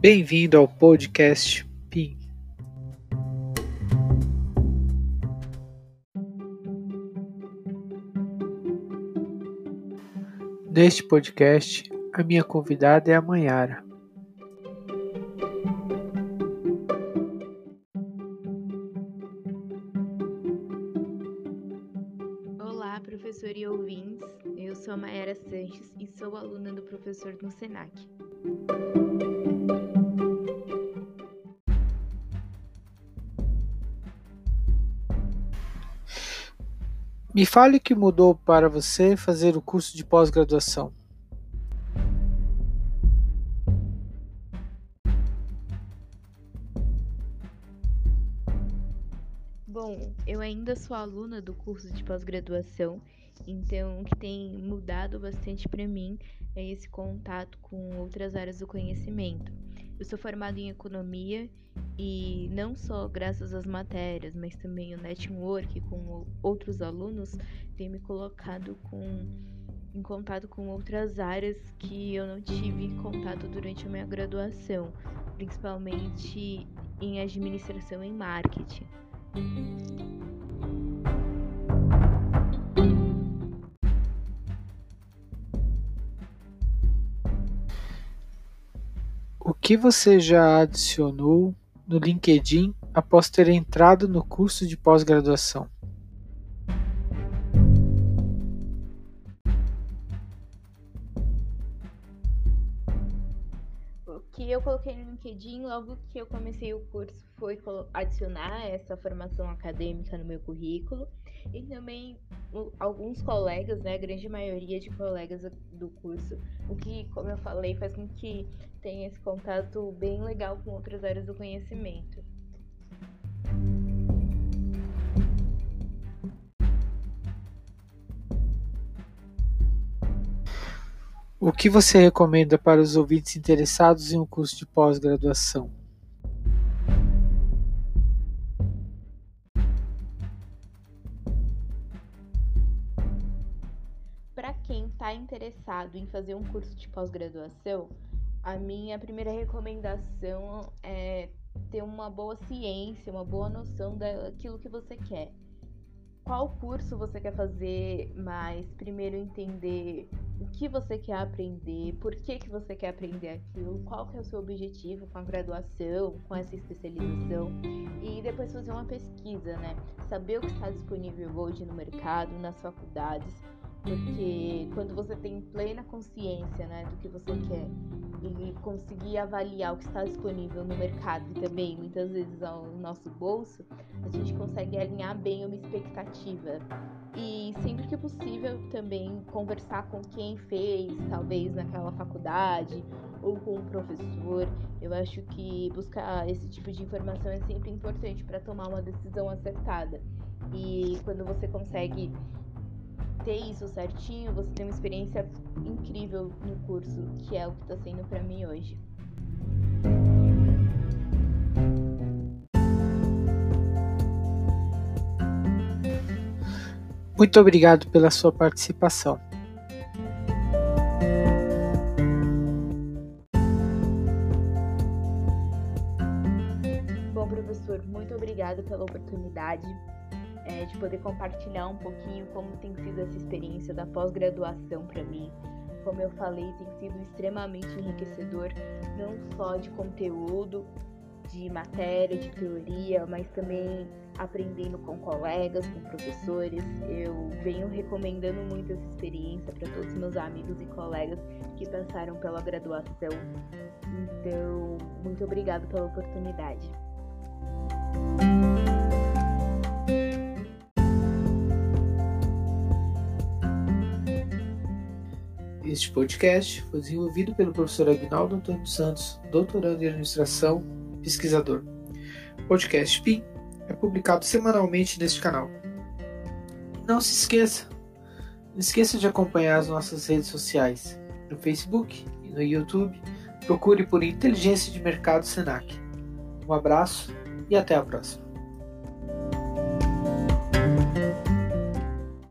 Bem-vindo ao podcast PIN. Neste podcast, a minha convidada é a Manhara. Olá, professor e ouvintes. Eu sou a Mayara Sanches e sou aluna do professor no SENAC. Me fale o que mudou para você fazer o curso de pós-graduação. Bom, eu ainda sou aluna do curso de pós-graduação, então o que tem mudado bastante para mim é esse contato com outras áreas do conhecimento. Eu sou formada em economia e não só graças às matérias, mas também o network com outros alunos tem me colocado com, em contato com outras áreas que eu não tive contato durante a minha graduação, principalmente em administração e marketing. O que você já adicionou no LinkedIn após ter entrado no curso de pós-graduação? O que eu coloquei no LinkedIn logo que eu comecei o curso foi adicionar essa formação acadêmica no meu currículo e também alguns colegas, né, a grande maioria de colegas do curso, o que, como eu falei, faz com que tenha esse contato bem legal com outras áreas do conhecimento. O que você recomenda para os ouvintes interessados em um curso de pós-graduação? Para quem está interessado em fazer um curso de pós-graduação, a minha primeira recomendação é ter uma boa ciência, uma boa noção daquilo que você quer qual curso você quer fazer, mas primeiro entender o que você quer aprender, por que, que você quer aprender aquilo, qual que é o seu objetivo com a graduação, com essa especialização e depois fazer uma pesquisa, né? Saber o que está disponível hoje no mercado, nas faculdades, porque quando você tem plena consciência, né, do que você quer e conseguir avaliar o que está disponível no mercado e também muitas vezes ao nosso bolso, a gente consegue alinhar bem uma expectativa. E sempre que possível também conversar com quem fez, talvez naquela faculdade ou com um professor. Eu acho que buscar esse tipo de informação é sempre importante para tomar uma decisão acertada. E quando você consegue ter isso certinho, você tem uma experiência incrível no curso, que é o que está sendo para mim hoje. Muito obrigado pela sua participação. Bom, professor, muito obrigado pela oportunidade é, de poder compartilhar um pouquinho como tem sido essa experiência da pós-graduação para mim. Como eu falei, tem sido extremamente enriquecedor, não só de conteúdo, de matéria, de teoria, mas também aprendendo com colegas, com professores. Eu venho recomendando muito essa experiência para todos os meus amigos e colegas que passaram pela graduação. Então, muito obrigada pela oportunidade. Este podcast foi desenvolvido pelo professor Agnaldo Antônio Santos, doutorando em administração pesquisador. O podcast PIN é publicado semanalmente neste canal. Não se esqueça, não esqueça de acompanhar as nossas redes sociais no Facebook e no YouTube. Procure por Inteligência de Mercado Senac. Um abraço e até a próxima.